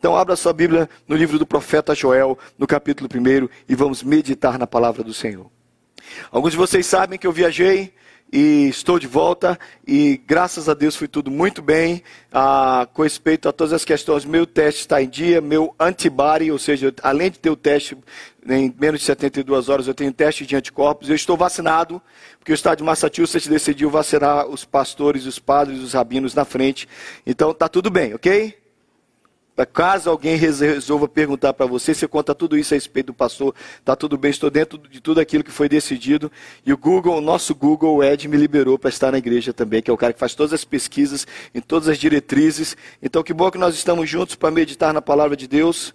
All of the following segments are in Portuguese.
Então abra sua Bíblia no livro do profeta Joel, no capítulo 1, e vamos meditar na palavra do Senhor. Alguns de vocês sabem que eu viajei e estou de volta e graças a Deus foi tudo muito bem ah, com respeito a todas as questões. Meu teste está em dia, meu antibody, ou seja, além de ter o teste em menos de 72 horas, eu tenho teste de anticorpos. Eu estou vacinado, porque o estado de Massachusetts decidiu vacinar os pastores, os padres, os rabinos na frente. Então está tudo bem, ok? Caso alguém resolva perguntar para você, você conta tudo isso a respeito do pastor, está tudo bem, estou dentro de tudo aquilo que foi decidido. E o Google, o nosso Google o Ed me liberou para estar na igreja também, que é o cara que faz todas as pesquisas, em todas as diretrizes. Então que bom que nós estamos juntos para meditar na palavra de Deus.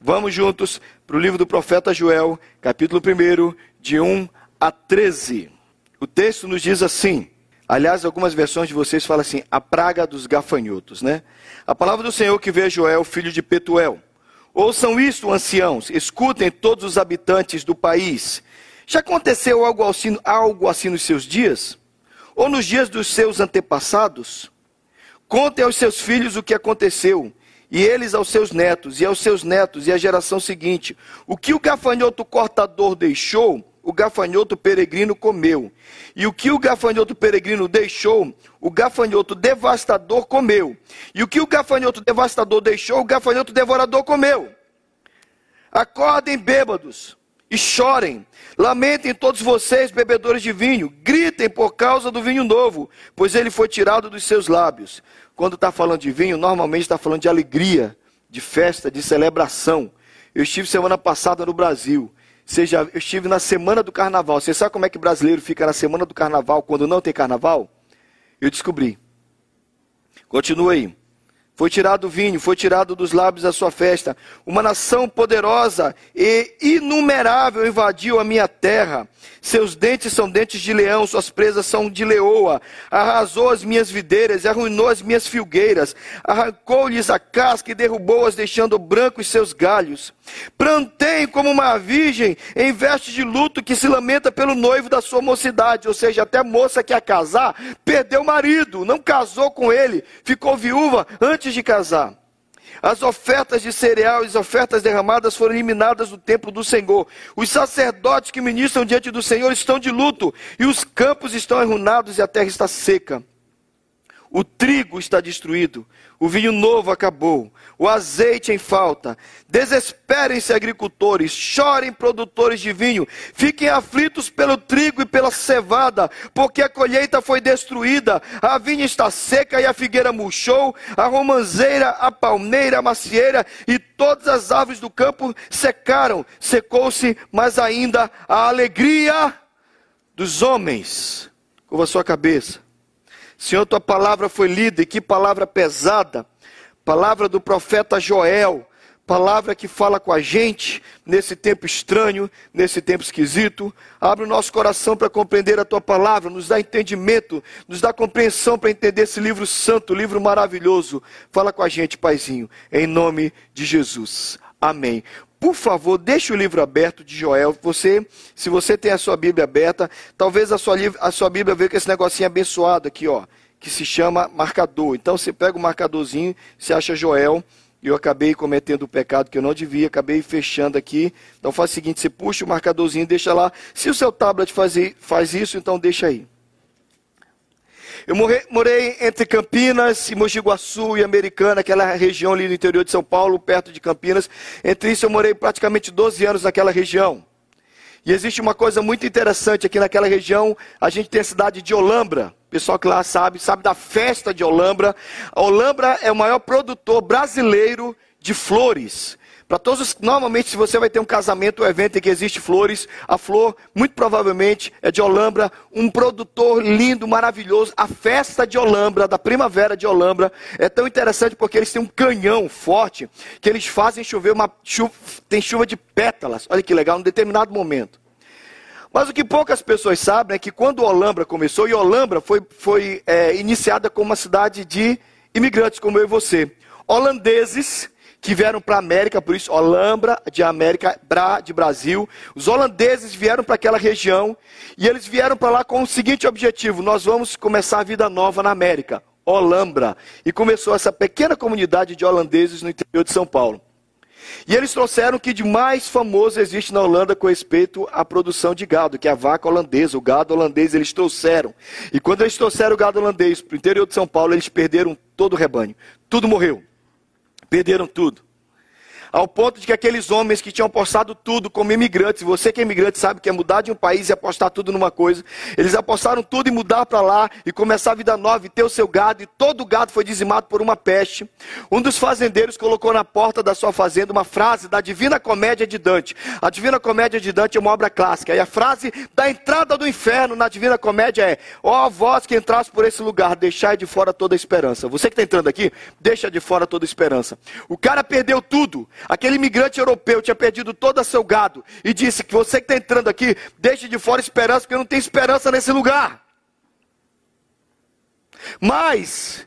Vamos juntos para o livro do profeta Joel, capítulo 1, de 1 a 13. O texto nos diz assim. Aliás, algumas versões de vocês falam assim, a praga dos gafanhotos, né? A palavra do Senhor que veio Joel, filho de Petuel. Ouçam isto, anciãos, escutem todos os habitantes do país. Já aconteceu algo assim, algo assim nos seus dias? Ou nos dias dos seus antepassados? Contem aos seus filhos o que aconteceu, e eles aos seus netos, e aos seus netos, e à geração seguinte. O que o gafanhoto cortador deixou, o gafanhoto peregrino comeu. E o que o gafanhoto peregrino deixou, o gafanhoto devastador comeu. E o que o gafanhoto devastador deixou, o gafanhoto devorador comeu. Acordem bêbados e chorem. Lamentem todos vocês, bebedores de vinho. Gritem por causa do vinho novo, pois ele foi tirado dos seus lábios. Quando está falando de vinho, normalmente está falando de alegria, de festa, de celebração. Eu estive semana passada no Brasil seja, eu estive na semana do carnaval. Você sabe como é que brasileiro fica na semana do carnaval quando não tem carnaval? Eu descobri. Continua aí. Foi tirado o vinho, foi tirado dos lábios a sua festa. Uma nação poderosa e inumerável invadiu a minha terra. Seus dentes são dentes de leão, suas presas são de leoa. Arrasou as minhas videiras e arruinou as minhas filgueiras. Arrancou-lhes a casca e derrubou-as, deixando brancos seus galhos. Plantei como uma virgem em veste de luto que se lamenta pelo noivo da sua mocidade. Ou seja, até moça que ia casar perdeu o marido, não casou com ele, ficou viúva antes antes de casar. As ofertas de cereal e as ofertas derramadas foram eliminadas do templo do Senhor. Os sacerdotes que ministram diante do Senhor estão de luto, e os campos estão arruinados e a terra está seca. O trigo está destruído, o vinho novo acabou, o azeite em falta. Desesperem-se, agricultores, chorem, produtores de vinho, fiquem aflitos pelo trigo e pela cevada, porque a colheita foi destruída, a vinha está seca e a figueira murchou, a romanzeira, a palmeira, a macieira e todas as árvores do campo secaram. Secou-se, mas ainda a alegria dos homens. Curva sua cabeça. Senhor, tua palavra foi lida, e que palavra pesada. Palavra do profeta Joel, palavra que fala com a gente nesse tempo estranho, nesse tempo esquisito. Abre o nosso coração para compreender a tua palavra, nos dá entendimento, nos dá compreensão para entender esse livro santo, livro maravilhoso. Fala com a gente, Paizinho, em nome de Jesus. Amém. Por favor, deixe o livro aberto de Joel. Você, se você tem a sua Bíblia aberta, talvez a sua, a sua Bíblia veja com esse negocinho abençoado aqui, ó, que se chama marcador. Então você pega o marcadorzinho, você acha Joel. Eu acabei cometendo o pecado que eu não devia, acabei fechando aqui. Então faz o seguinte: você puxa o marcadorzinho, deixa lá. Se o seu tablet faz, faz isso, então deixa aí. Eu morei, entre Campinas e Mogi Guaçu e Americana, aquela região ali no interior de São Paulo, perto de Campinas. Entre isso, eu morei praticamente 12 anos naquela região. E existe uma coisa muito interessante aqui naquela região. A gente tem a cidade de Olambra. O pessoal que lá sabe, sabe da festa de Olambra. A Olambra é o maior produtor brasileiro de flores. Para todos os, normalmente, se você vai ter um casamento, um evento em que existe flores, a flor, muito provavelmente, é de Olambra, um produtor lindo, maravilhoso. A festa de Olambra, da primavera de Olambra, é tão interessante porque eles têm um canhão forte que eles fazem chover uma chuva, tem chuva de pétalas. Olha que legal, num determinado momento. Mas o que poucas pessoas sabem é que quando Olambra começou, e Olambra foi, foi é, iniciada como uma cidade de imigrantes, como eu e você. Holandeses que vieram para a América, por isso Olambra de América, Bra de Brasil. Os holandeses vieram para aquela região e eles vieram para lá com o seguinte objetivo: nós vamos começar a vida nova na América. Olambra. E começou essa pequena comunidade de holandeses no interior de São Paulo. E eles trouxeram o que de mais famoso existe na Holanda com respeito à produção de gado, que é a vaca holandesa, o gado holandês, eles trouxeram. E quando eles trouxeram o gado holandês para o interior de São Paulo, eles perderam todo o rebanho. Tudo morreu. Perderam tudo ao ponto de que aqueles homens que tinham apostado tudo como imigrantes, você que é imigrante sabe que é mudar de um país e apostar tudo numa coisa, eles apostaram tudo e mudar para lá e começar a vida nova e ter o seu gado, e todo o gado foi dizimado por uma peste. Um dos fazendeiros colocou na porta da sua fazenda uma frase da Divina Comédia de Dante. A Divina Comédia de Dante é uma obra clássica, e a frase da entrada do inferno na Divina Comédia é: Ó oh, vós que entraste por esse lugar, deixai de fora toda a esperança. Você que está entrando aqui, deixa de fora toda a esperança. O cara perdeu tudo, Aquele imigrante europeu tinha perdido todo o seu gado e disse que você que está entrando aqui, deixe de fora esperança, porque não tem esperança nesse lugar. Mas,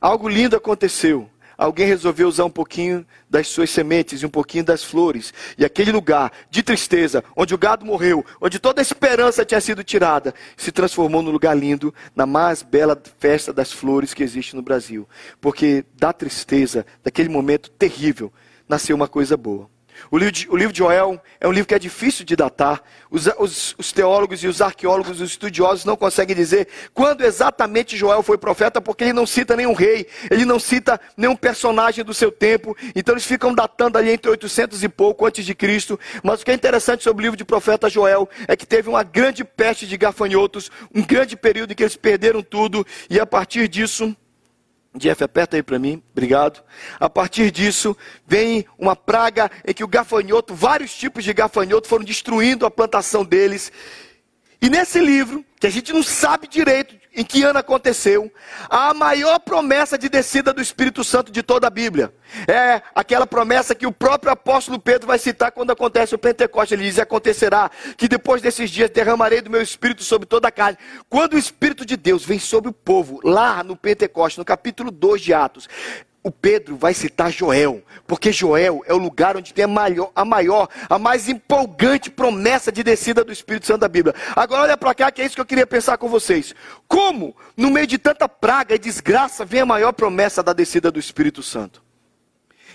algo lindo aconteceu. Alguém resolveu usar um pouquinho das suas sementes e um pouquinho das flores. E aquele lugar de tristeza, onde o gado morreu, onde toda a esperança tinha sido tirada, se transformou num lugar lindo, na mais bela festa das flores que existe no Brasil. Porque da tristeza, daquele momento terrível, nasceu uma coisa boa. O livro, de, o livro de Joel é um livro que é difícil de datar. Os, os, os, teólogos e os arqueólogos, os estudiosos não conseguem dizer quando exatamente Joel foi profeta, porque ele não cita nenhum rei, ele não cita nenhum personagem do seu tempo. Então eles ficam datando ali entre 800 e pouco antes de Cristo. Mas o que é interessante sobre o livro de profeta Joel é que teve uma grande peste de gafanhotos, um grande período em que eles perderam tudo, e a partir disso Jeff, aperta aí para mim, obrigado. A partir disso, vem uma praga em que o gafanhoto, vários tipos de gafanhoto foram destruindo a plantação deles. E nesse livro, que a gente não sabe direito em que ano aconteceu, a maior promessa de descida do Espírito Santo de toda a Bíblia. É aquela promessa que o próprio apóstolo Pedro vai citar quando acontece o Pentecostes. Ele diz: Acontecerá que depois desses dias derramarei do meu Espírito sobre toda a carne. Quando o Espírito de Deus vem sobre o povo, lá no Pentecostes, no capítulo 2 de Atos, o Pedro vai citar Joel, porque Joel é o lugar onde tem a maior, a maior, a mais empolgante promessa de descida do Espírito Santo da Bíblia. Agora olha para cá, que é isso que eu queria pensar com vocês. Como, no meio de tanta praga e desgraça, vem a maior promessa da descida do Espírito Santo?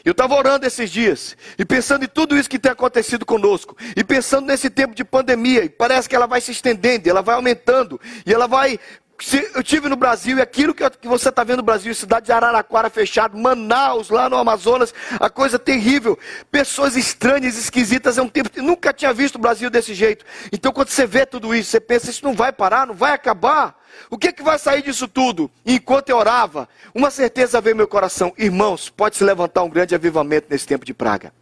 Eu estava orando esses dias e pensando em tudo isso que tem acontecido conosco, e pensando nesse tempo de pandemia, e parece que ela vai se estendendo, ela vai aumentando, e ela vai eu tive no Brasil e aquilo que, você está vendo no Brasil, cidade de Araraquara fechado, Manaus, lá no Amazonas, a coisa terrível. Pessoas estranhas, esquisitas, é um tempo. Eu nunca tinha visto o Brasil desse jeito. Então, quando você vê tudo isso, você pensa, isso não vai parar, não vai acabar. O que, que vai sair disso tudo? E enquanto eu orava, uma certeza veio meu coração: irmãos, pode se levantar um grande avivamento nesse tempo de praga.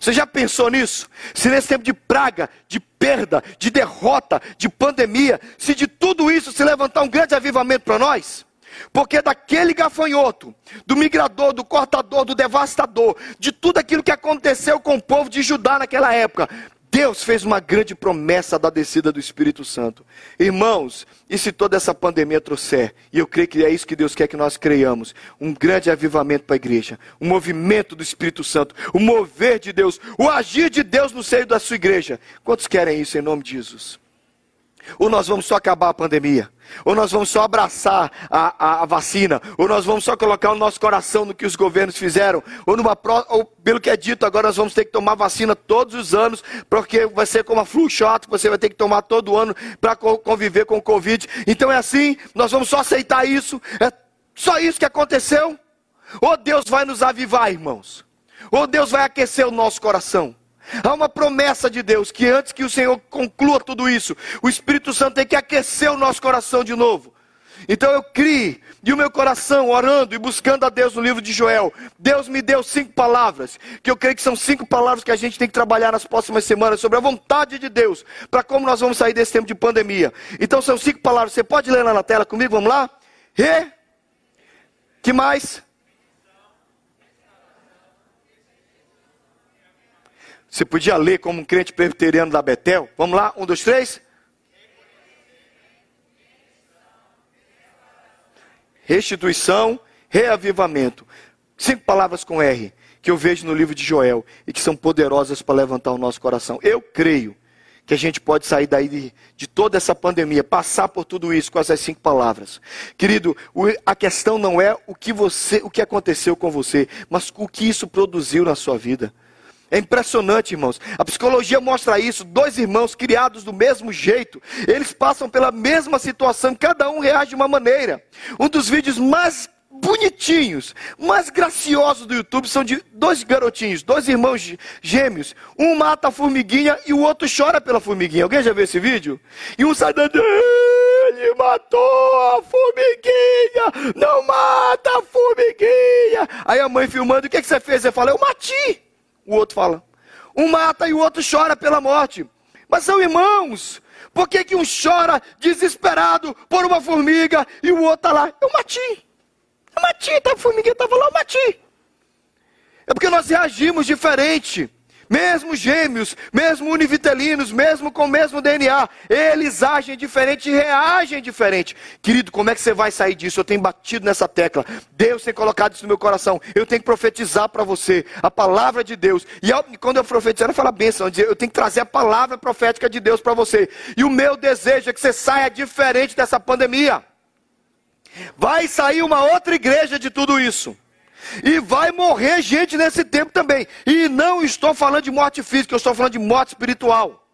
Você já pensou nisso? Se nesse tempo de praga, de perda, de derrota, de pandemia, se de tudo isso se levantar um grande avivamento para nós? Porque daquele gafanhoto, do migrador, do cortador, do devastador, de tudo aquilo que aconteceu com o povo de Judá naquela época, Deus fez uma grande promessa da descida do Espírito Santo. Irmãos, e se toda essa pandemia trouxer, e eu creio que é isso que Deus quer que nós creiamos, um grande avivamento para a igreja, um movimento do Espírito Santo, o mover de Deus, o agir de Deus no seio da sua igreja. Quantos querem isso em nome de Jesus? Ou nós vamos só acabar a pandemia? Ou nós vamos só abraçar a, a, a, vacina? Ou nós vamos só colocar o nosso coração no que os governos fizeram? Ou, numa pro, ou pelo que é dito, agora nós vamos ter que tomar vacina todos os anos, porque vai ser como a flu shot, que você vai ter que tomar todo ano para conviver com o Covid. Então é assim, nós vamos só aceitar isso? É só isso que aconteceu? Ou Deus vai nos avivar, irmãos? Ou Deus vai aquecer o nosso coração? Há uma promessa de Deus que antes que o Senhor conclua tudo isso, o Espírito Santo tem que aquecer o nosso coração de novo. Então eu criei, e o meu coração, orando e buscando a Deus no livro de Joel, Deus me deu cinco palavras, que eu creio que são cinco palavras que a gente tem que trabalhar nas próximas semanas, sobre a vontade de Deus, para como nós vamos sair desse tempo de pandemia. Então são cinco palavras, você pode ler lá na tela comigo, vamos lá? Re, que mais? Você podia ler como um crente presbiteriano da Betel? Vamos lá, um, dois, três. Restituição, reavivamento. Cinco palavras com R que eu vejo no livro de Joel e que são poderosas para levantar o nosso coração. Eu creio que a gente pode sair daí de, de, toda essa pandemia, passar por tudo isso com essas cinco palavras. Querido, o, a questão não é o que você, o que aconteceu com você, mas o que isso produziu na sua vida. É impressionante, irmãos. A psicologia mostra isso. Dois irmãos criados do mesmo jeito, eles passam pela mesma situação, cada um reage de uma maneira. Um dos vídeos mais bonitinhos, mais graciosos do YouTube são de dois garotinhos, dois irmãos gêmeos. Um mata a formiguinha e o outro chora pela formiguinha. Alguém já viu esse vídeo? E um sai dando. Ele matou a formiguinha! Não mata a formiguinha! Aí a mãe filmando, o que, que você fez? Você fala, eu mati! O outro fala. Um mata e o outro chora pela morte. Mas são irmãos. Por que, que um chora desesperado por uma formiga e o outro está lá? Eu mati. Eu mati, tá, a formiguinha estava lá, eu mati. É porque nós reagimos diferente. Mesmo gêmeos, mesmo univitelinos, mesmo com o mesmo DNA, eles agem diferente e reagem diferente. Querido, como é que você vai sair disso? Eu tenho batido nessa tecla. Deus tem colocado isso no meu coração. Eu tenho que profetizar para você a palavra de Deus. E eu, quando eu profetizar, eu falo bênção. Eu, eu tenho que trazer a palavra profética de Deus para você. E o meu desejo é que você saia diferente dessa pandemia. Vai sair uma outra igreja de tudo isso. E vai morrer gente nesse tempo também. E não estou falando de morte física, eu estou falando de morte espiritual.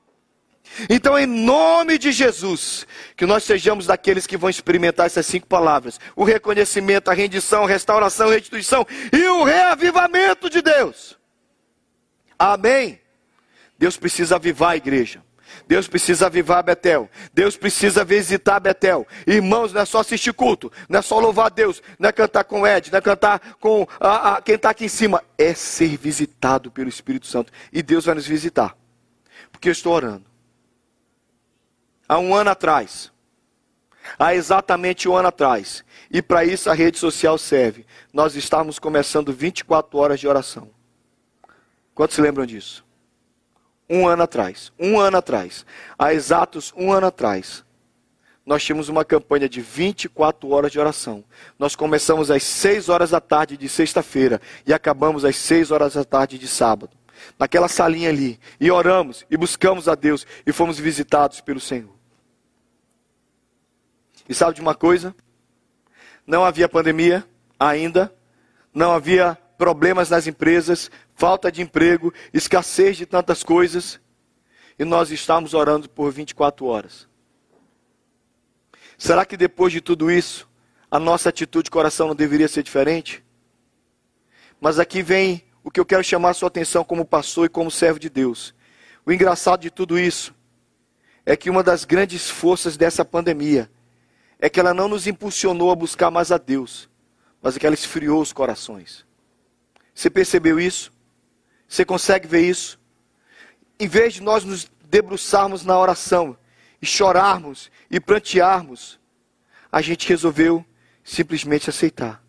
Então, em nome de Jesus, que nós sejamos daqueles que vão experimentar essas cinco palavras: o reconhecimento, a rendição, a restauração, a restituição e o reavivamento de Deus. Amém. Deus precisa avivar a igreja. Deus precisa avivar Betel. Deus precisa visitar Betel. Irmãos, não é só assistir culto, não é só louvar Deus, não é cantar com Ed, não é cantar com a, a, quem está aqui em cima. É ser visitado pelo Espírito Santo. E Deus vai nos visitar. Porque eu estou orando. Há um ano atrás, há exatamente um ano atrás, e para isso a rede social serve. Nós estávamos começando 24 horas de oração. Quantos se lembram disso? Um ano atrás, um ano atrás, há exatos um ano atrás, nós tínhamos uma campanha de 24 horas de oração. Nós começamos às 6 horas da tarde de sexta-feira e acabamos às 6 horas da tarde de sábado. Naquela salinha ali. E oramos e buscamos a Deus e fomos visitados pelo Senhor. E sabe de uma coisa? Não havia pandemia ainda, não havia problemas nas empresas, falta de emprego, escassez de tantas coisas, e nós estamos orando por 24 horas. Será que depois de tudo isso, a nossa atitude de coração não deveria ser diferente? Mas aqui vem o que eu quero chamar a sua atenção como pastor e como servo de Deus. O engraçado de tudo isso é que uma das grandes forças dessa pandemia é que ela não nos impulsionou a buscar mais a Deus, mas é que ela esfriou os corações. Você percebeu isso? Você consegue ver isso? Em vez de nós nos debruçarmos na oração e chorarmos e prantearmos, a gente resolveu simplesmente aceitar.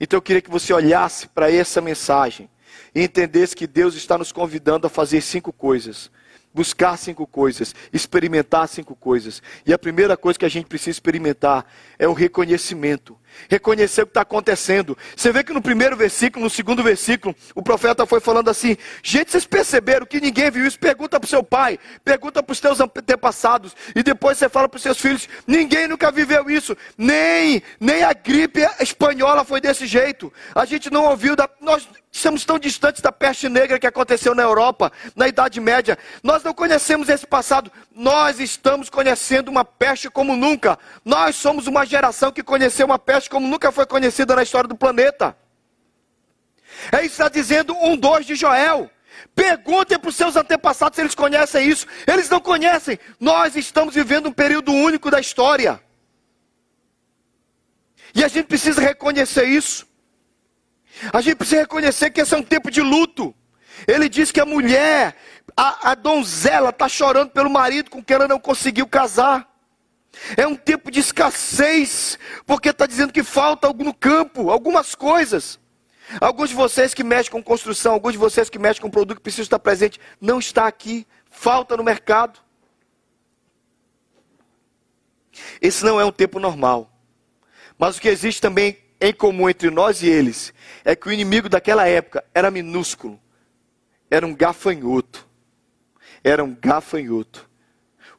Então eu queria que você olhasse para essa mensagem e entendesse que Deus está nos convidando a fazer cinco coisas buscar cinco coisas, experimentar cinco coisas. E a primeira coisa que a gente precisa experimentar é o reconhecimento. Reconhecer o que está acontecendo. Você vê que no primeiro versículo, no segundo versículo, o profeta foi falando assim: gente, vocês perceberam que ninguém viu isso? Pergunta para o seu pai, pergunta para os teus antepassados, e depois você fala para os seus filhos: ninguém nunca viveu isso, nem, nem a gripe espanhola foi desse jeito. A gente não ouviu, da, nós Estamos tão distantes da peste negra que aconteceu na Europa, na Idade Média. Nós não conhecemos esse passado. Nós estamos conhecendo uma peste como nunca. Nós somos uma geração que conheceu uma peste como nunca foi conhecida na história do planeta. É isso que está dizendo um dois de Joel. Perguntem para os seus antepassados se eles conhecem isso. Eles não conhecem. Nós estamos vivendo um período único da história. E a gente precisa reconhecer isso. A gente precisa reconhecer que esse é um tempo de luto. Ele diz que a mulher, a, a donzela, está chorando pelo marido com quem ela não conseguiu casar. É um tempo de escassez, porque está dizendo que falta algo no campo, algumas coisas. Alguns de vocês que mexem com construção, alguns de vocês que mexem com produto que precisam estar presente, não está aqui, falta no mercado. Esse não é um tempo normal. Mas o que existe também em comum entre nós e eles é que o inimigo daquela época era minúsculo, era um gafanhoto, era um gafanhoto.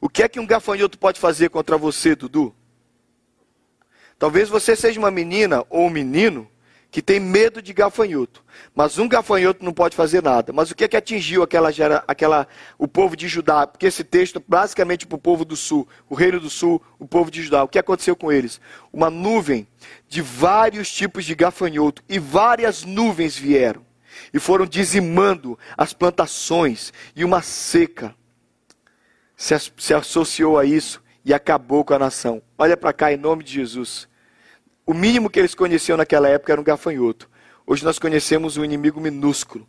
O que é que um gafanhoto pode fazer contra você, Dudu? Talvez você seja uma menina ou um menino que tem medo de gafanhoto. Mas um gafanhoto não pode fazer nada. Mas o que é que atingiu aquela, aquela, o povo de Judá? Porque esse texto é basicamente para o povo do sul, o reino do sul, o povo de Judá. O que aconteceu com eles? Uma nuvem de vários tipos de gafanhoto e várias nuvens vieram e foram dizimando as plantações e uma seca se, se associou a isso e acabou com a nação. Olha para cá em nome de Jesus. O mínimo que eles conheciam naquela época era um gafanhoto. Hoje nós conhecemos um inimigo minúsculo,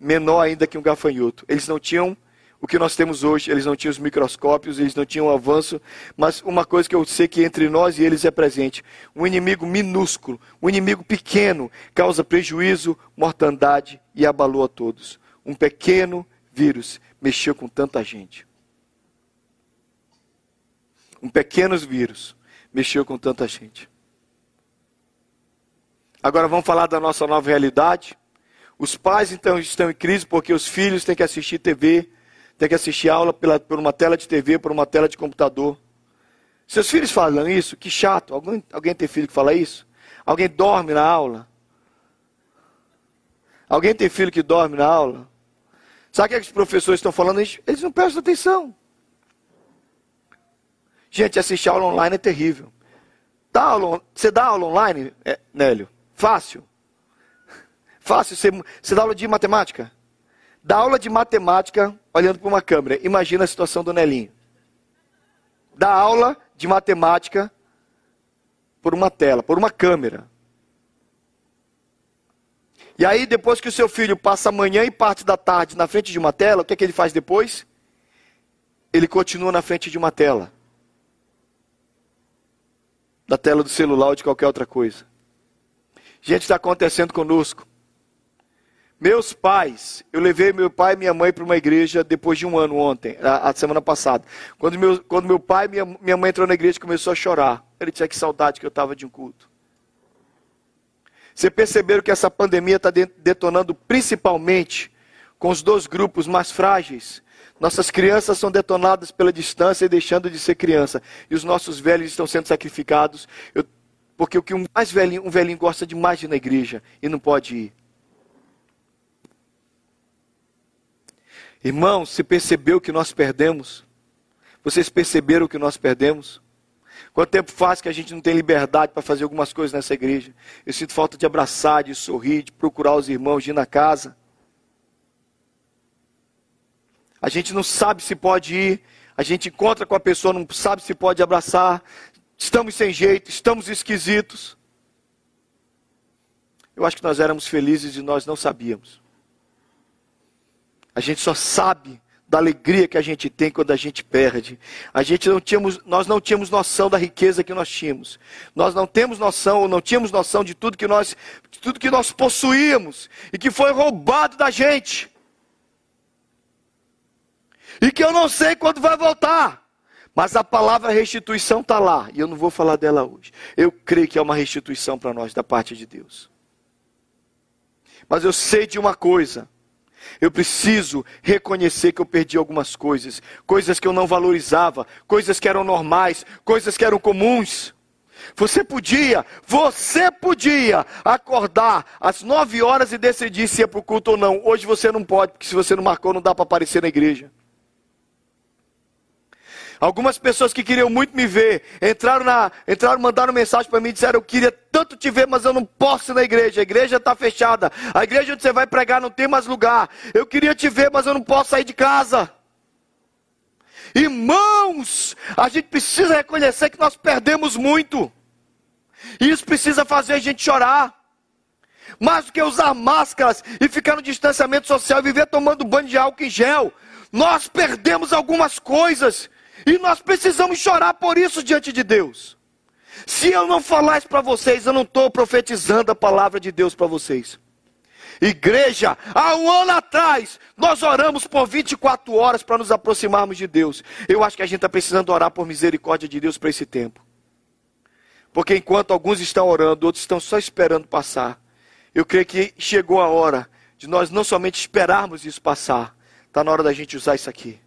menor ainda que um gafanhoto. Eles não tinham o que nós temos hoje, eles não tinham os microscópios, eles não tinham o avanço, mas uma coisa que eu sei que entre nós e eles é presente: um inimigo minúsculo, um inimigo pequeno, causa prejuízo, mortandade e abalou a todos. Um pequeno vírus mexeu com tanta gente. Um pequeno vírus mexeu com tanta gente. Agora vamos falar da nossa nova realidade. Os pais então estão em crise porque os filhos têm que assistir TV, têm que assistir aula pela, por uma tela de TV, por uma tela de computador. Seus filhos falam isso? Que chato. Alguém, alguém tem filho que fala isso? Alguém dorme na aula? Alguém tem filho que dorme na aula? Sabe o que, é que os professores estão falando? Eles, não prestam atenção. Gente, assistir aula online é terrível. Dá aula, você dá aula online, é, Nélio? Fácil. Fácil. Você, você dá aula de matemática? Dá aula de matemática olhando para uma câmera. Imagina a situação do Nelinho. Dá aula de matemática por uma tela, por uma câmera. E aí, depois que o seu filho passa a manhã e parte da tarde na frente de uma tela, o que, é que ele faz depois? Ele continua na frente de uma tela. Da tela do celular ou de qualquer outra coisa. Gente, está acontecendo conosco. Meus pais, eu levei meu pai e minha mãe para uma igreja depois de um ano ontem, a, a semana passada. Quando meu, quando meu pai e minha, minha mãe entrou na igreja, começou a chorar. Ele tinha que saudade que eu estava de um culto. Você perceberam que essa pandemia está detonando principalmente com os dois grupos mais frágeis. Nossas crianças são detonadas pela distância e deixando de ser criança. E os nossos velhos estão sendo sacrificados. Eu porque o que um mais velhinho, um velhinho gosta demais de ir na igreja e não pode ir. Irmãos, se percebeu que nós perdemos? Vocês perceberam que nós perdemos? Quanto tempo faz que a gente não tem liberdade para fazer algumas coisas nessa igreja? Eu sinto falta de abraçar, de sorrir, de procurar os irmãos, de ir na casa. A gente não sabe se pode ir, a gente encontra com a pessoa, não sabe se pode abraçar, estamos sem jeito, estamos esquisitos. Eu acho que nós éramos felizes e nós não sabíamos. A gente só sabe da alegria que a gente tem quando a gente perde. A gente não tínhamos, nós não tínhamos noção da riqueza que nós tínhamos. Nós não temos noção, ou não tínhamos noção de tudo que nós, de tudo que nós possuíamos e que foi roubado da gente. E que eu não sei quando vai voltar. Mas a palavra restituição está lá, e eu não vou falar dela hoje. Eu creio que é uma restituição para nós da parte de Deus. Mas eu sei de uma coisa. Eu preciso reconhecer que eu perdi algumas coisas, coisas que eu não valorizava, coisas que eram normais, coisas que eram comuns. Você podia, você podia acordar às nove horas e decidir se ia para o culto ou não. Hoje você não pode, porque se você não marcou, não dá para aparecer na igreja. Algumas pessoas que queriam muito me ver, entraram, na, entraram mandaram mensagem para mim e disseram: Eu queria tanto te ver, mas eu não posso ir na igreja. A igreja está fechada. A igreja onde você vai pregar não tem mais lugar. Eu queria te ver, mas eu não posso sair de casa. Irmãos, a gente precisa reconhecer que nós perdemos muito. Isso precisa fazer a gente chorar. Mais do que usar máscaras e ficar no distanciamento social e viver tomando banho de álcool em gel. Nós perdemos algumas coisas. E nós precisamos chorar por isso diante de Deus. Se eu não falar isso para vocês, eu não estou profetizando a palavra de Deus para vocês. Igreja, há um ano atrás, nós oramos por 24 horas para nos aproximarmos de Deus. Eu acho que a gente está precisando orar por misericórdia de Deus para esse tempo. Porque enquanto alguns estão orando, outros estão só esperando passar. Eu creio que chegou a hora de nós não somente esperarmos isso passar, está na hora da gente usar isso aqui.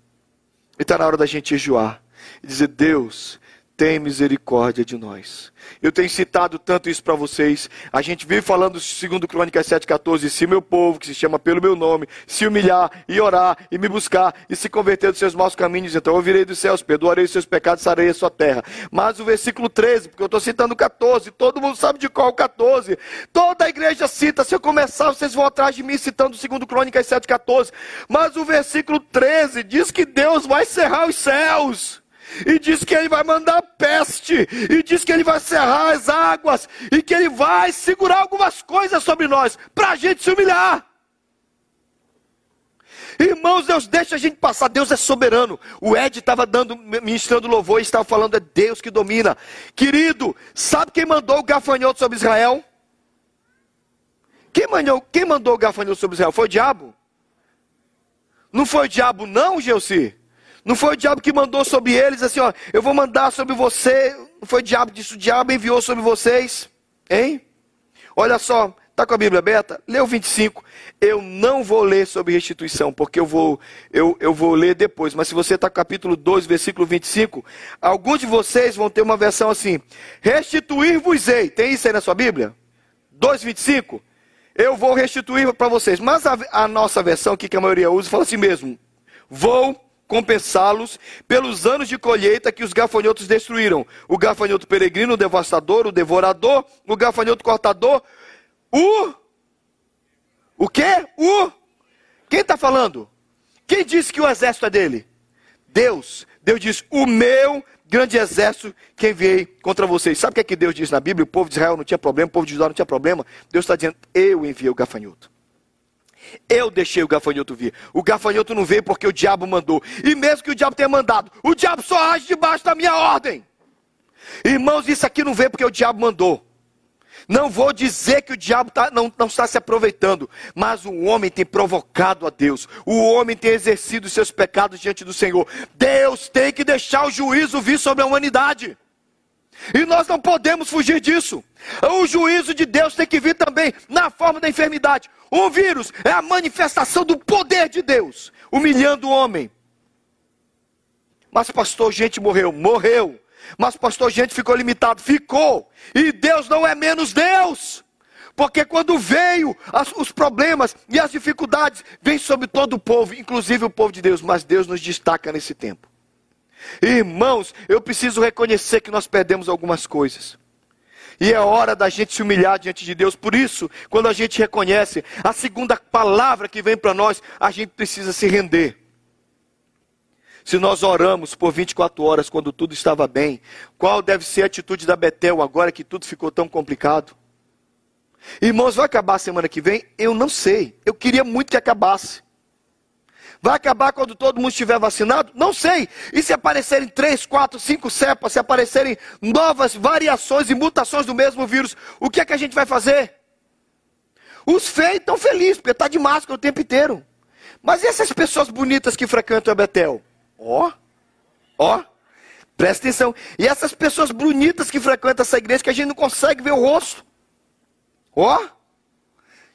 E está na hora da gente jejuar e dizer: Deus, tem misericórdia de nós. Eu tenho citado tanto isso para vocês. A gente vive falando, segundo Crônicas 7,14, se meu povo, que se chama pelo meu nome, se humilhar e orar e me buscar e se converter dos seus maus caminhos, então eu virei dos céus, perdoarei os seus pecados, sarei a sua terra. Mas o versículo 13, porque eu estou citando 14, todo mundo sabe de qual 14. Toda a igreja cita, se eu começar, vocês vão atrás de mim citando segundo Crônicas 7,14. Mas o versículo 13 diz que Deus vai cerrar os céus e diz que ele vai mandar peste, e diz que ele vai cerrar as águas, e que ele vai segurar algumas coisas sobre nós, para a gente se humilhar. Irmãos, Deus deixa a gente passar, Deus é soberano. O Ed estava dando, ministrando louvor e estava falando, é Deus que domina. Querido, sabe quem mandou o gafanhoto sobre Israel? Quem mandou, quem mandou o gafanhoto sobre Israel? Foi o diabo? Não foi o diabo, não, Gelsi? Não foi o diabo que mandou sobre eles assim, ó, eu vou mandar sobre você. Não foi o diabo disso, o diabo enviou sobre vocês. Hein? Olha só, tá com a Bíblia aberta? O 25. Eu não vou ler sobre restituição, porque eu vou, eu, eu vou ler depois. Mas se você está capítulo 2, versículo 25, alguns de vocês vão ter uma versão assim: Restituir-vos-ei. Tem isso aí na sua Bíblia? 2,25. Eu vou restituir para vocês. Mas a, a nossa versão, que a maioria usa, fala assim mesmo: Vou compensá-los pelos anos de colheita que os gafanhotos destruíram. O gafanhoto peregrino, o devastador, o devorador, o gafanhoto cortador, o. O quê? O. Quem está falando? Quem disse que o exército é dele? Deus. Deus diz: O meu grande exército que enviei contra vocês. Sabe o que, é que Deus diz na Bíblia? O povo de Israel não tinha problema, o povo de Judá não tinha problema. Deus está dizendo: Eu enviei o gafanhoto. Eu deixei o gafanhoto vir. O gafanhoto não veio porque o diabo mandou. E mesmo que o diabo tenha mandado, o diabo só age debaixo da minha ordem. Irmãos, isso aqui não veio porque o diabo mandou. Não vou dizer que o diabo tá, não, não, está se aproveitando, mas o homem tem provocado a Deus, o homem tem exercido seus pecados diante do Senhor. Deus tem que deixar o juízo vir sobre a humanidade. E nós não podemos fugir disso. O juízo de Deus tem que vir também na forma da enfermidade. O vírus é a manifestação do poder de Deus, humilhando o homem. Mas, pastor, gente morreu. Morreu. Mas, pastor, gente ficou limitado. Ficou. E Deus não é menos Deus. Porque quando veio as, os problemas e as dificuldades, vem sobre todo o povo, inclusive o povo de Deus. Mas Deus nos destaca nesse tempo. Irmãos, eu preciso reconhecer que nós perdemos algumas coisas. E é hora da gente se humilhar diante de Deus. Por isso, quando a gente reconhece a segunda palavra que vem para nós, a gente precisa se render. Se nós oramos por 24 horas quando tudo estava bem, qual deve ser a atitude da Betel agora que tudo ficou tão complicado? Irmãos, vai acabar semana que vem? Eu não sei. Eu queria muito que acabasse. Vai acabar quando todo mundo estiver vacinado? Não sei. E se aparecerem três, quatro, cinco cepas, se aparecerem novas variações e mutações do mesmo vírus, o que é que a gente vai fazer? Os feios estão felizes, porque está de máscara o tempo inteiro. Mas e essas pessoas bonitas que frequentam a Betel? Ó, oh, ó, oh, presta atenção. E essas pessoas bonitas que frequentam essa igreja que a gente não consegue ver o rosto. Ó, oh,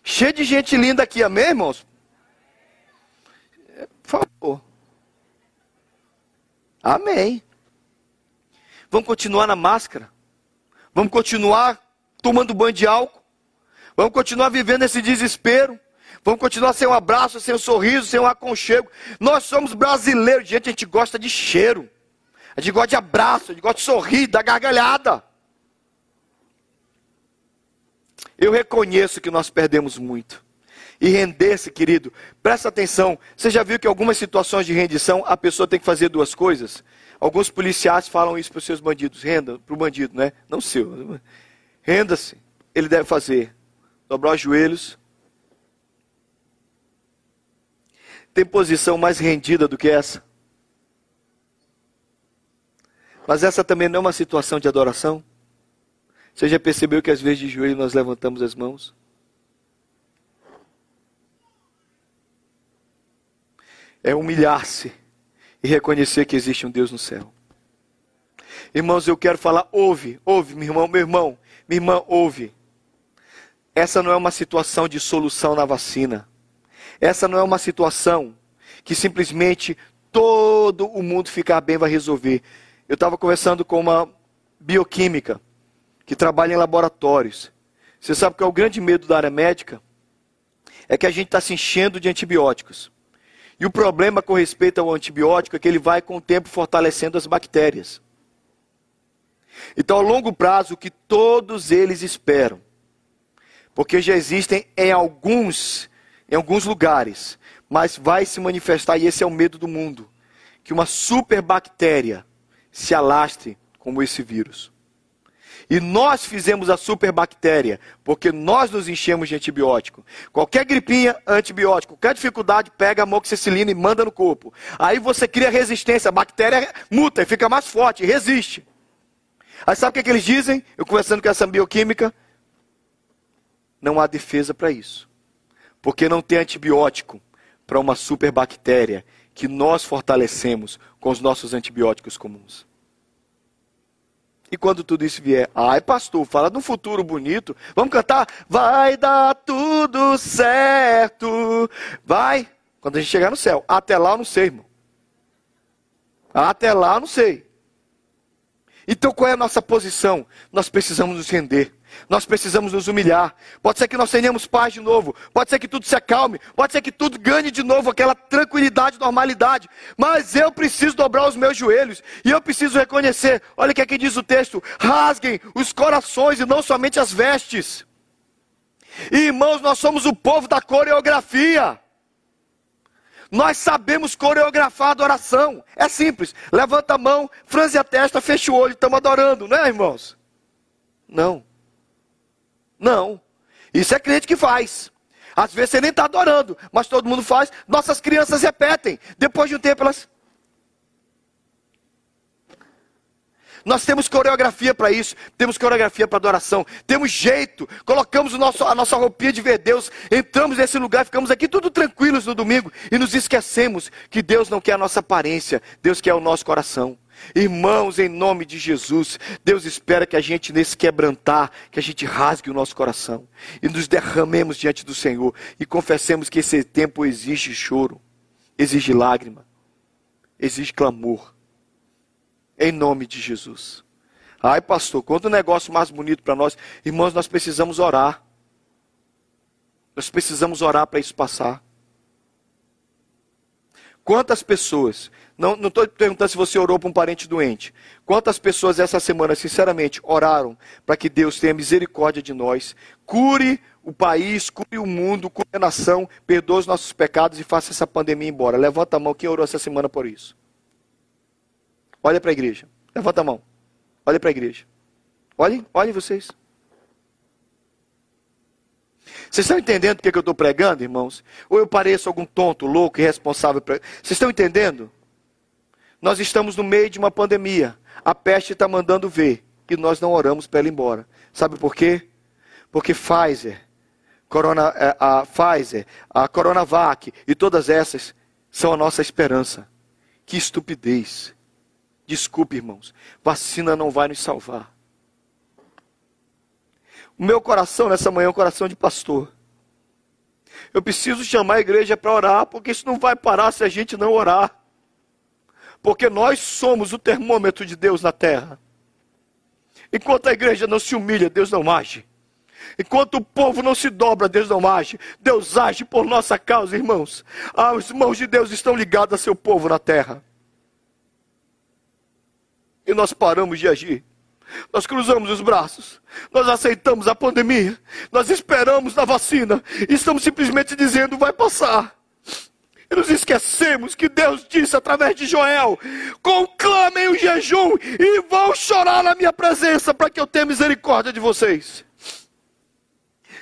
cheio de gente linda aqui, amém, irmãos? Por favor. Amém. Vamos continuar na máscara. Vamos continuar tomando banho de álcool. Vamos continuar vivendo esse desespero. Vamos continuar sem um abraço, sem um sorriso, sem um aconchego. Nós somos brasileiros, gente, a gente gosta de cheiro. A gente gosta de abraço, a gente gosta de sorrir, da gargalhada. Eu reconheço que nós perdemos muito e render-se, querido. Presta atenção. Você já viu que em algumas situações de rendição a pessoa tem que fazer duas coisas? Alguns policiais falam isso para os seus bandidos. Renda para o bandido, né? Não seu. Renda-se. Ele deve fazer. Dobrar os joelhos. Tem posição mais rendida do que essa? Mas essa também não é uma situação de adoração? Você já percebeu que às vezes de joelho nós levantamos as mãos? É humilhar-se e reconhecer que existe um Deus no céu. Irmãos, eu quero falar, ouve, ouve, meu irmão, meu irmão, minha irmã, ouve. Essa não é uma situação de solução na vacina. Essa não é uma situação que simplesmente todo o mundo ficar bem, vai resolver. Eu estava conversando com uma bioquímica que trabalha em laboratórios. Você sabe que é o grande medo da área médica? É que a gente está se enchendo de antibióticos. E o problema com respeito ao antibiótico é que ele vai com o tempo fortalecendo as bactérias. Então, a longo prazo, o que todos eles esperam, porque já existem em alguns, em alguns lugares, mas vai se manifestar, e esse é o medo do mundo, que uma superbactéria se alastre como esse vírus. E nós fizemos a superbactéria, porque nós nos enchemos de antibiótico. Qualquer gripinha, antibiótico. Qualquer dificuldade, pega a amoxicilina e manda no corpo. Aí você cria resistência, a bactéria muta e fica mais forte, resiste. Aí sabe o que, é que eles dizem? Eu conversando com essa bioquímica. Não há defesa para isso. Porque não tem antibiótico para uma superbactéria que nós fortalecemos com os nossos antibióticos comuns. E quando tudo isso vier, ai pastor, fala de um futuro bonito. Vamos cantar? Vai dar tudo certo. Vai. Quando a gente chegar no céu. Até lá eu não sei, irmão. Até lá eu não sei. Então qual é a nossa posição? Nós precisamos nos render. Nós precisamos nos humilhar. Pode ser que nós tenhamos paz de novo. Pode ser que tudo se acalme. Pode ser que tudo ganhe de novo aquela tranquilidade, normalidade. Mas eu preciso dobrar os meus joelhos. E eu preciso reconhecer. Olha o que aqui diz o texto: rasguem os corações e não somente as vestes. irmãos, nós somos o povo da coreografia. Nós sabemos coreografar a adoração. É simples. Levanta a mão, franze a testa, fecha o olho, estamos adorando, não é, irmãos? Não. Não. Isso é crente que faz. Às vezes você nem está adorando, mas todo mundo faz. Nossas crianças repetem. Depois de um tempo elas. Nós temos coreografia para isso, temos coreografia para adoração, temos jeito, colocamos nosso, a nossa roupinha de ver Deus, entramos nesse lugar, ficamos aqui tudo tranquilos no domingo e nos esquecemos que Deus não quer a nossa aparência, Deus quer o nosso coração. Irmãos, em nome de Jesus, Deus espera que a gente, nesse quebrantar, que a gente rasgue o nosso coração e nos derramemos diante do Senhor e confessemos que esse tempo exige choro, exige lágrima, exige clamor. Em nome de Jesus. Ai, pastor, um negócio mais bonito para nós. Irmãos, nós precisamos orar. Nós precisamos orar para isso passar. Quantas pessoas não estou perguntando se você orou para um parente doente. Quantas pessoas essa semana, sinceramente, oraram para que Deus tenha misericórdia de nós, cure o país, cure o mundo, cure a nação, perdoe os nossos pecados e faça essa pandemia embora. Levanta a mão quem orou essa semana por isso. Olha para a igreja. Levanta a mão. Olha para a igreja. Olhem, olhem vocês. Vocês estão entendendo o que, eu estou pregando, irmãos? Ou eu pareço algum tonto, louco, irresponsável? Vocês estão entendendo? Nós estamos no meio de uma pandemia. A peste está mandando ver. E nós não oramos para ela ir embora. Sabe por quê? Porque Pfizer, Corona, é, a Pfizer, a Coronavac e todas essas são a nossa esperança. Que estupidez. Desculpe, irmãos. Vacina não vai nos salvar. O meu coração nessa manhã é um coração de pastor. Eu preciso chamar a igreja para orar, porque isso não vai parar se a gente não orar porque nós somos o termômetro de Deus na terra. Enquanto a igreja não se humilha, Deus não age. Enquanto o povo não se dobra, Deus não age. Deus age por nossa causa, irmãos. Os mãos de Deus estão ligadas a seu povo na terra. E nós paramos de agir. Nós cruzamos os braços. Nós aceitamos a pandemia. Nós esperamos na vacina. E estamos simplesmente dizendo: vai passar. E nos esquecemos que Deus disse através de Joel: conclamem o jejum e vão chorar na minha presença para que eu tenha misericórdia de vocês.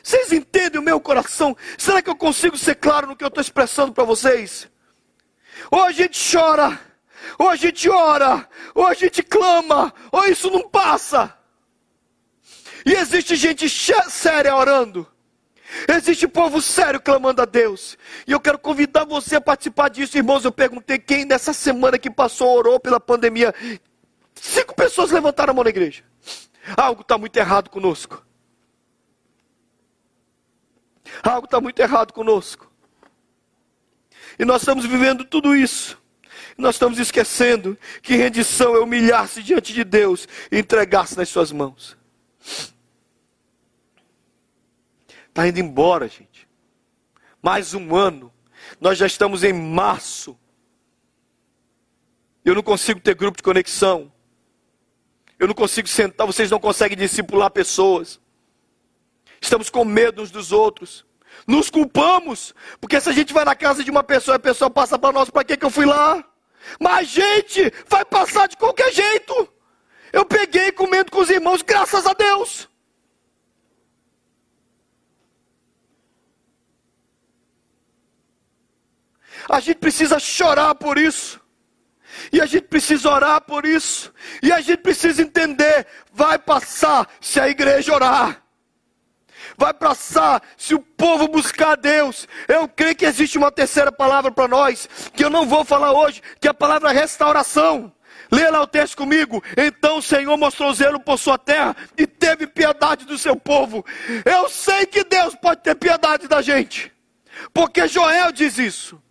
Vocês entendem o meu coração? Será que eu consigo ser claro no que eu estou expressando para vocês? Ou a gente chora, ou a gente ora, ou a gente clama, ou isso não passa. E existe gente séria orando. Existe povo sério clamando a Deus. E eu quero convidar você a participar disso, irmãos. Eu perguntei quem nessa semana que passou orou pela pandemia. Cinco pessoas levantaram a mão na igreja. Algo está muito errado conosco. Algo está muito errado conosco. E nós estamos vivendo tudo isso. Nós estamos esquecendo que rendição é humilhar-se diante de Deus e entregar-se nas suas mãos. Está indo embora, gente. Mais um ano. Nós já estamos em março. Eu não consigo ter grupo de conexão. Eu não consigo sentar, vocês não conseguem discipular pessoas. Estamos com medo uns dos outros. Nos culpamos, porque se a gente vai na casa de uma pessoa e a pessoa passa para nós, para que, que eu fui lá? Mas gente vai passar de qualquer jeito. Eu peguei comendo com os irmãos, graças a Deus. A gente precisa chorar por isso. E a gente precisa orar por isso. E a gente precisa entender: vai passar se a igreja orar. Vai passar se o povo buscar a Deus. Eu creio que existe uma terceira palavra para nós, que eu não vou falar hoje, que é a palavra restauração. Leia lá o texto comigo. Então o Senhor mostrou zelo por sua terra e teve piedade do seu povo. Eu sei que Deus pode ter piedade da gente, porque Joel diz isso.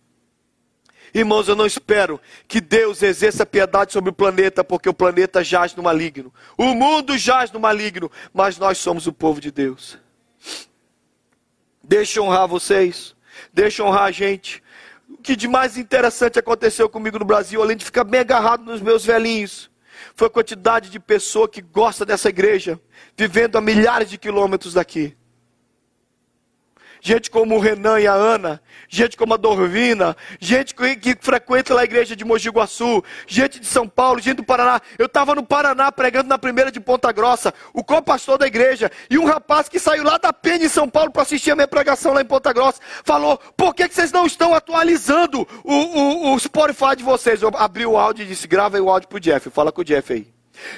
Irmãos, eu não espero que Deus exerça piedade sobre o planeta, porque o planeta jaz no maligno. O mundo jaz no maligno, mas nós somos o povo de Deus. Deixa honrar vocês, deixa honrar a gente. O que de mais interessante aconteceu comigo no Brasil, além de ficar bem agarrado nos meus velhinhos, foi a quantidade de pessoa que gosta dessa igreja, vivendo a milhares de quilômetros daqui gente como o Renan e a Ana, gente como a Dorvina, gente que, que frequenta lá a igreja de Mogi Guaçu, gente de São Paulo, gente do Paraná. Eu estava no Paraná pregando na primeira de Ponta Grossa, o co-pastor da igreja, e um rapaz que saiu lá da Penha em São Paulo para assistir a minha pregação lá em Ponta Grossa, falou: por que, que vocês não estão atualizando o, o, o Spotify de vocês? Eu abri o áudio e disse: grava aí o áudio pro Jeff, fala com o Jeff aí.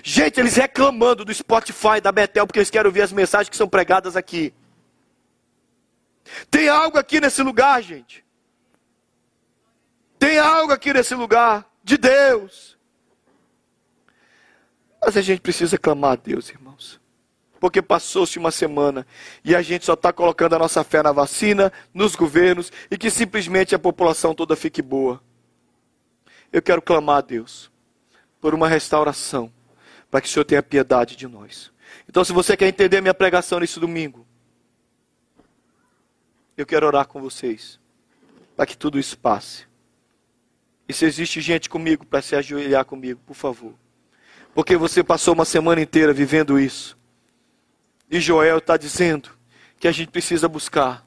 Gente, eles reclamando do Spotify, da Betel, porque eles querem ouvir as mensagens que são pregadas aqui. Tem algo aqui nesse lugar, gente. Tem algo aqui nesse lugar de Deus. Mas a gente precisa clamar a Deus, irmãos. Porque passou-se uma semana e a gente só está colocando a nossa fé na vacina, nos governos e que simplesmente a população toda fique boa. Eu quero clamar a Deus por uma restauração, para que o Senhor tenha piedade de nós. Então, se você quer entender minha pregação nesse domingo, eu quero orar com vocês, para que tudo isso passe. E se existe gente comigo para se ajoelhar comigo, por favor. Porque você passou uma semana inteira vivendo isso. E Joel está dizendo que a gente precisa buscar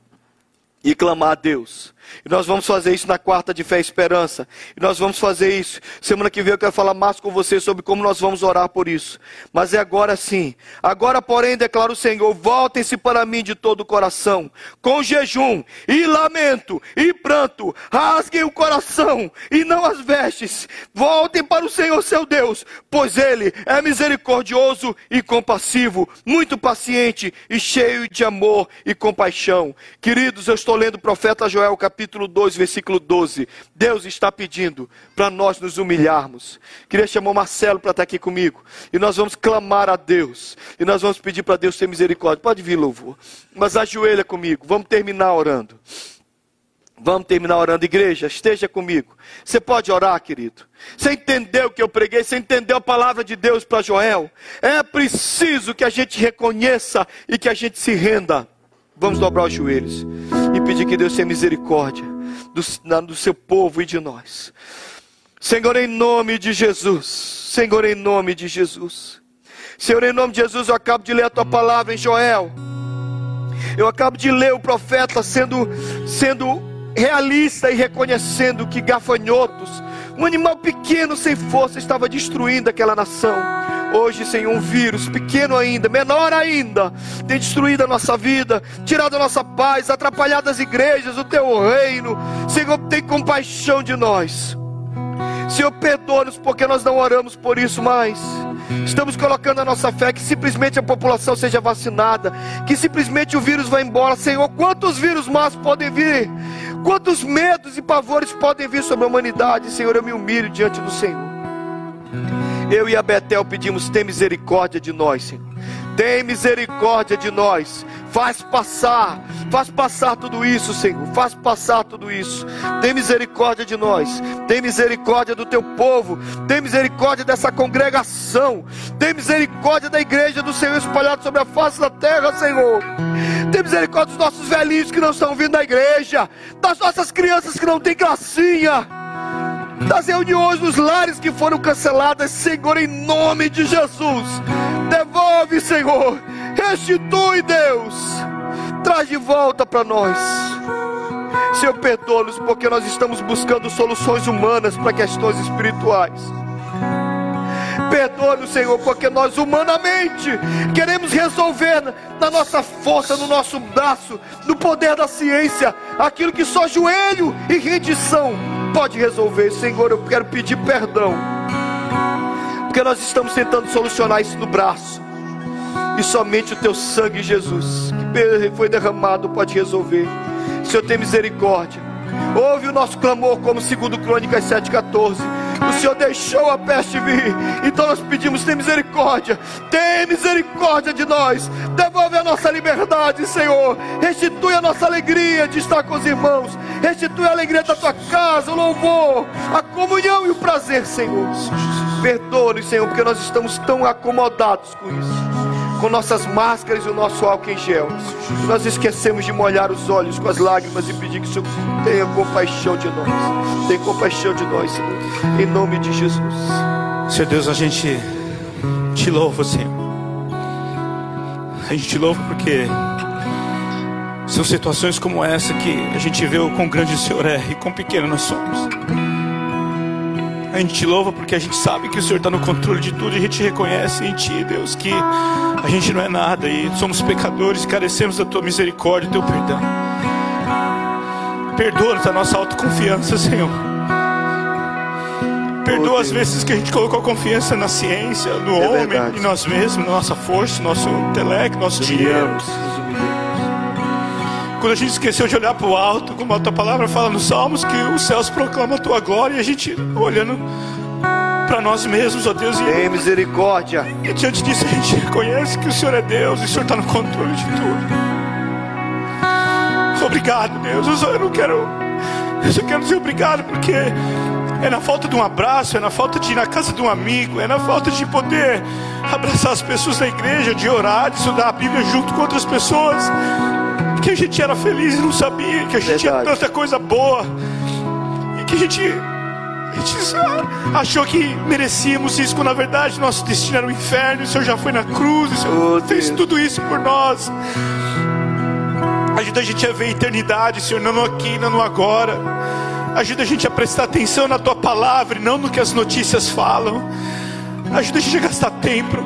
e clamar a Deus. E nós vamos fazer isso na quarta de fé e esperança. E nós vamos fazer isso. Semana que vem eu quero falar mais com você sobre como nós vamos orar por isso. Mas é agora sim. Agora, porém, declara o Senhor: voltem-se para mim de todo o coração, com jejum e lamento e pranto. Rasguem o coração e não as vestes. Voltem para o Senhor seu Deus, pois ele é misericordioso e compassivo, muito paciente e cheio de amor e compaixão. Queridos, eu estou lendo o profeta Joel, capítulo 2, versículo 12. Deus está pedindo para nós nos humilharmos. Queria chamar o Marcelo para estar aqui comigo. E nós vamos clamar a Deus. E nós vamos pedir para Deus ter misericórdia. Pode vir, louvor. Mas ajoelha comigo. Vamos terminar orando. Vamos terminar orando, igreja, esteja comigo. Você pode orar, querido. Você entendeu o que eu preguei? Você entendeu a palavra de Deus para Joel? É preciso que a gente reconheça e que a gente se renda. Vamos dobrar os joelhos e pedir que Deus tenha misericórdia do, do seu povo e de nós. Senhor, em nome de Jesus. Senhor, em nome de Jesus. Senhor, em nome de Jesus, eu acabo de ler a tua palavra em Joel. Eu acabo de ler o profeta sendo, sendo realista e reconhecendo que gafanhotos, um animal pequeno sem força, estava destruindo aquela nação. Hoje, Senhor, um vírus pequeno ainda, menor ainda, tem destruído a nossa vida, tirado a nossa paz, atrapalhado as igrejas, o teu reino. Senhor, tem compaixão de nós. Senhor, perdoa-nos porque nós não oramos por isso mais. Estamos colocando a nossa fé que simplesmente a população seja vacinada, que simplesmente o vírus vá embora. Senhor, quantos vírus mais podem vir? Quantos medos e pavores podem vir sobre a humanidade? Senhor, eu me humilho diante do Senhor. Eu e a Betel pedimos: tem misericórdia de nós, Senhor. Tem misericórdia de nós. Faz passar, faz passar tudo isso, Senhor. Faz passar tudo isso. Tem misericórdia de nós. Tem misericórdia do teu povo. Tem misericórdia dessa congregação. Tem misericórdia da igreja do Senhor espalhada sobre a face da terra, Senhor. Tem misericórdia dos nossos velhinhos que não estão vindo da igreja. Das nossas crianças que não têm gracinha das reuniões nos lares que foram canceladas, Senhor, em nome de Jesus. Devolve, Senhor. Restitui, Deus. Traz de volta para nós. Senhor, perdoa-nos porque nós estamos buscando soluções humanas para questões espirituais. Perdoa-nos, Senhor, porque nós humanamente queremos resolver na nossa força, no nosso braço, no poder da ciência, aquilo que só joelho e rendição pode resolver. Senhor, eu quero pedir perdão, porque nós estamos tentando solucionar isso no braço, e somente o teu sangue, Jesus, que foi derramado, pode resolver. Senhor, tem misericórdia. Ouve o nosso clamor, como segundo Crônicas 7,14. O Senhor deixou a peste vir. Então nós pedimos: tem misericórdia. Tem misericórdia de nós. Devolve a nossa liberdade, Senhor. Restitui a nossa alegria de estar com os irmãos. Restitui a alegria da tua casa, o louvor, a comunhão e o prazer, Senhor. Perdoe, Senhor, porque nós estamos tão acomodados com isso com nossas máscaras e o nosso álcool em gel. Nós esquecemos de molhar os olhos com as lágrimas e pedir que o Senhor tenha compaixão de nós. Tenha compaixão de nós, Senhor. Em nome de Jesus. Senhor Deus, a gente te louva, Senhor. A gente te louva porque são situações como essa que a gente vê o quão grande o Senhor é e quão pequeno nós somos. A gente te louva porque a gente sabe que o Senhor está no controle de tudo e a gente reconhece em Ti, Deus, que a gente não é nada e somos pecadores, carecemos da Tua misericórdia e do Teu perdão. Perdoa-nos a nossa autoconfiança, Senhor. Perdoa as vezes que a gente colocou a confiança na ciência, no É homem, verdade. em nós mesmos, na nossa força, no nosso intelecto, no nosso dinheiro. Quando a gente esqueceu de olhar para o alto, como a tua palavra fala nos Salmos, que os céus proclamam a tua glória, e a gente olhando nós mesmos, ó Deus, e, Tem misericórdia. e diante disso a gente reconhece que o Senhor é Deus e o Senhor está no controle de tudo. Obrigado, Deus. Eu, só, eu não quero, eu só quero dizer obrigado porque é na falta de um abraço, é na falta de ir na casa de um amigo, é na falta de poder abraçar as pessoas da igreja, de orar, de estudar a Bíblia junto com outras pessoas que a gente era feliz e não sabia, que a gente tinha Verdade. tanta coisa boa, e que a gente, a gente achou que merecíamos isso, quando na verdade nosso destino era o inferno, o Senhor já foi na cruz, o Senhor Oh, fez Deus. tudo isso por nós. Ajuda a gente a ver a eternidade, Senhor, não no aqui, não no agora. Ajuda a gente a prestar atenção na tua palavra e não no que as notícias falam. Ajuda a gente a gastar tempo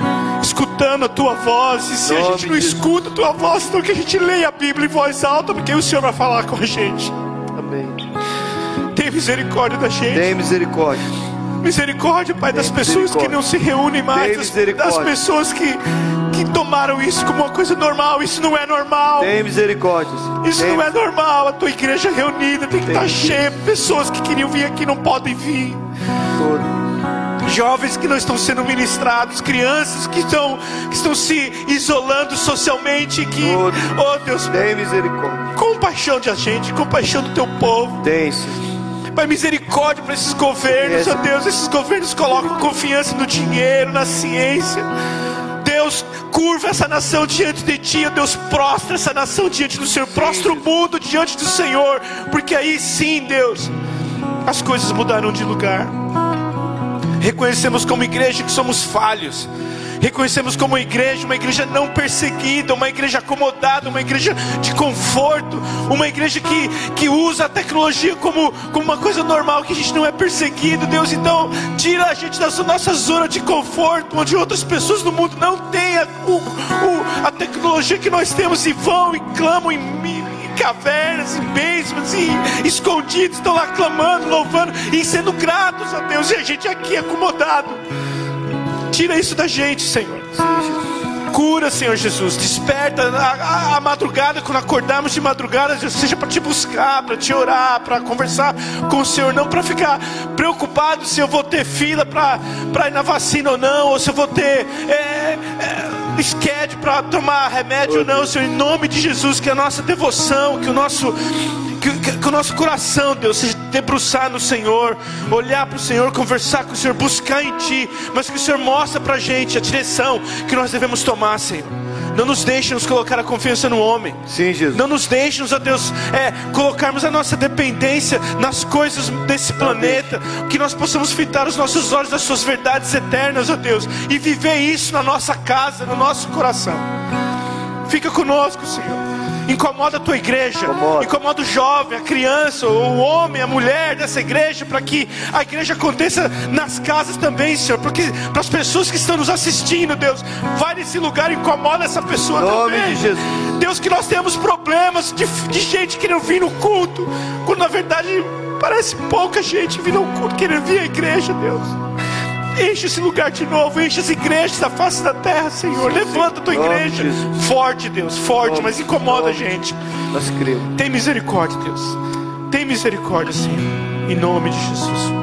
escutando a tua voz. E se a Nome gente não de escuta a tua voz, então que a gente leia a Bíblia em voz alta, porque o Senhor vai falar com a gente. Amém. Tem misericórdia da gente. Tem misericórdia. Misericórdia, Pai, das pessoas que não se reúnem mais, das, das pessoas que, que tomaram isso como uma coisa normal. Isso não é normal. Tem misericórdia. Senhor. Isso Tem não é normal. A tua igreja reunida tem que Tem estar cheia. Pessoas que queriam vir aqui não podem vir. Jovens que não estão sendo ministrados, crianças que estão, que estão se isolando socialmente. Que, oh Deus, Tem misericórdia. compaixão de a gente, compaixão do teu povo. Tem, Senhor. Pai, misericórdia para esses governos, ó Deus. Esses governos colocam confiança no dinheiro, na ciência. Deus, curva essa nação diante de ti, ó Deus, prostra essa nação diante do Senhor, prostra o mundo diante do Senhor, porque aí sim, Deus, as coisas mudarão de lugar. Reconhecemos como igreja que somos falhos. Reconhecemos como igreja, uma igreja não perseguida, uma igreja acomodada, uma igreja de conforto, uma igreja que, que usa a tecnologia como, como uma coisa normal, que a gente não é perseguido, Deus. Então, tira a gente da nossa zona de conforto, onde outras pessoas no mundo não têm a, o- o- a tecnologia que nós temos e vão e clamam em mim cavernas, em basements, e escondidos, estão lá clamando, louvando e sendo gratos a Deus, e a gente aqui acomodado. Tira isso da gente, Senhor. Cura, Senhor Jesus. Desperta a, a- a madrugada, quando acordarmos de madrugada, seja para te buscar, para te orar, para conversar com o Senhor, não para ficar preocupado se eu vou ter fila para ir na vacina ou não, ou se eu vou ter. é, é, schedule para tomar remédio ou não, Senhor, em nome de Jesus, que a nossa devoção, que o nosso que, que, que, o nosso coração, Deus, seja debruçar no Senhor, olhar para o Senhor, conversar com o Senhor, buscar em Ti, mas que o Senhor mostre para a gente a direção que nós devemos tomar, Senhor. Não nos deixe nos colocar a confiança no homem. Sim, Jesus. Não nos deixe, ó Deus, é, colocarmos a nossa dependência nas coisas desse planeta. Que nós possamos fitar os nossos olhos nas suas verdades eternas, ó Deus. E viver isso na nossa casa, no nosso coração. Fica conosco, Senhor. Incomoda a tua igreja, Incomoda. incomoda o jovem, a criança, o homem, a mulher dessa igreja, para que a igreja aconteça nas casas também, Senhor. Porque para as pessoas que estão nos assistindo, Deus, vai nesse lugar e incomoda essa pessoa nome também. de Jesus. Deus, que nós temos problemas de, de gente querendo vir no culto, quando na verdade parece pouca gente vindo ao culto, querendo vir à igreja, Deus. Enche esse lugar de novo, enche as igrejas da face da terra, Senhor. Levanta a tua igreja. Forte, Deus, forte, mas incomoda a gente. Nós cremos. Tem misericórdia, Deus. Tem misericórdia, Senhor. Em nome de Jesus.